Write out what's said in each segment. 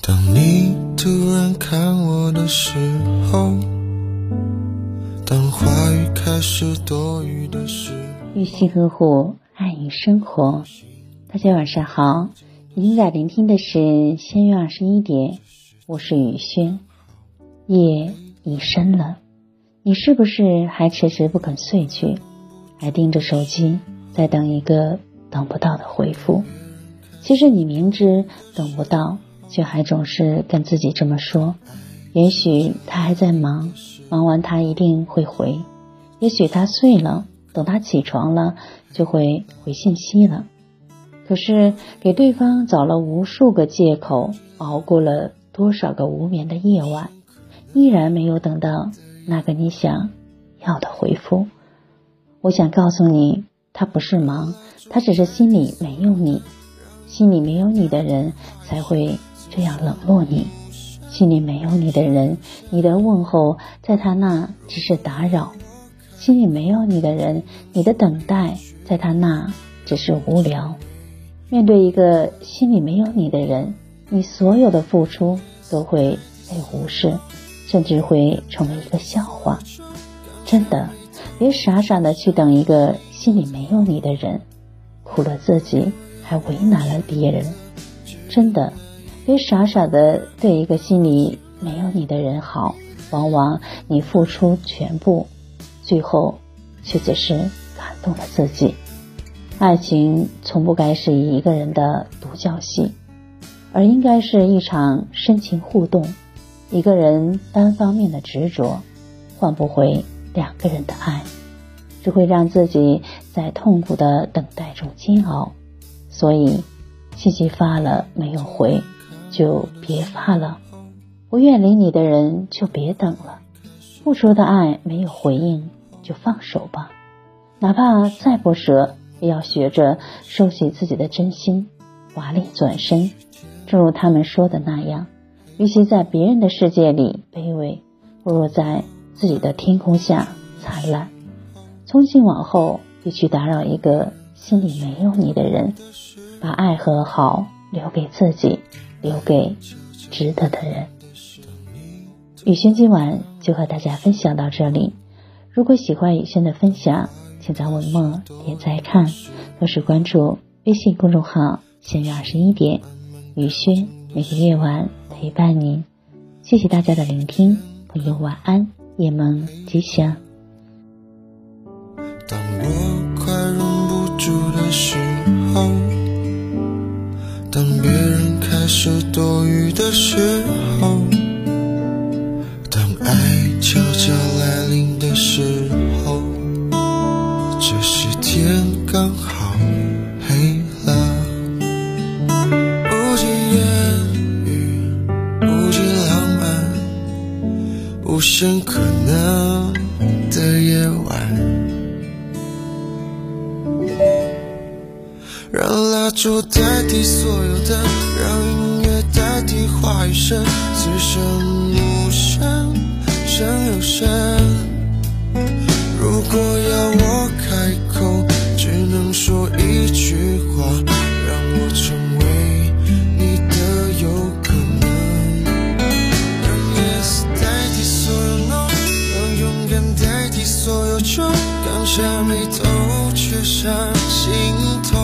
当你突然看我的时候，当话语开始多余的时候，玉溪呵护，爱与生活。大家晚上好，您在聆听的是仙月二十一点，我是雨轩。夜已深了，你是不是还迟迟不肯睡去，还盯着手机，在等一个等不到的回复？其实你明知等不到。却还总是跟自己这么说，也许他还在忙，忙完他一定会回；也许他睡了，等他起床了就会回信息了。可是给对方找了无数个借口，熬过了多少个无眠的夜晚，依然没有等到那个你想要的回复。我想告诉你，他不是忙，他只是心里没有你，心里没有你的人才会。这样冷落你，心里没有你的人，你的问候在他那只是打扰；心里没有你的人，你的等待在他那只是无聊。面对一个心里没有你的人，你所有的付出都会被无视，甚至会成为一个笑话。真的，别傻傻的去等一个心里没有你的人，苦了自己，还为难了别人。真的。别傻傻的对一个心里没有你的人好，往往你付出全部，最后却只是感动了自己。爱情从不该是一个人的独角戏，而应该是一场深情互动。一个人单方面的执着，换不回两个人的爱，只会让自己在痛苦的等待中煎熬。所以，信息发了没有回。就别怕了，不愿理你的人就别等了。付出的爱没有回应，就放手吧。哪怕再不舍，也要学着收起自己的真心，华丽转身。正如他们说的那样，与其在别人的世界里卑微，不如在自己的天空下灿烂。从今往后，别去打扰一个心里没有你的人，把爱和好留给自己。留给值得的人。雨轩今晚就和大家分享到这里。如果喜欢雨轩的分享，请在文末点赞看，同时关注微信公众号“闲月二十一点”，雨轩每个夜晚陪伴您。谢谢大家的聆听，朋友晚安，夜梦吉祥。当我快忍不住的时人开始多余的时候，当爱悄悄来临的时候，这时天刚好黑了。不及言语，不及浪漫，无限可能的夜晚。让蜡烛代替所有灯，让音乐代替话语声，此生无声胜有声。如果要我开口，只能说一句话，让我成为你的有可能。让 yes 代替所有 no，让勇敢代替所有穷，刚下眉头却上心头。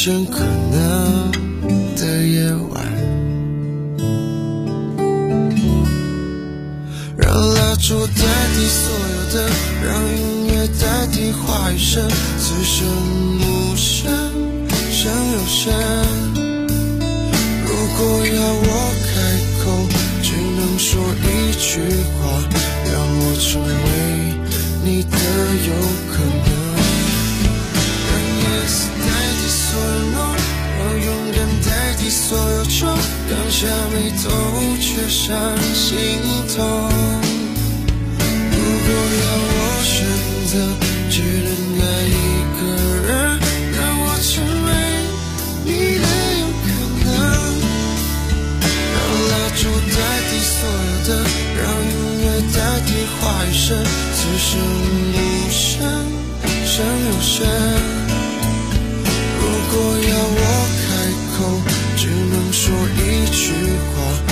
无限可能的夜晚。让蜡烛代替所有的，让音乐代替话语声，此生无声胜有声。如果要我开口，只能说一句话，让我成为你的有可能。所有愁，刚下眉头，却上心头。如果要我选择，只能爱一个人，让我成为你的有可能。让蜡烛代替所有的，让音乐代替话语声，此生无声胜有声。如果要我开口，说一句话，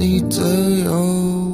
你的忧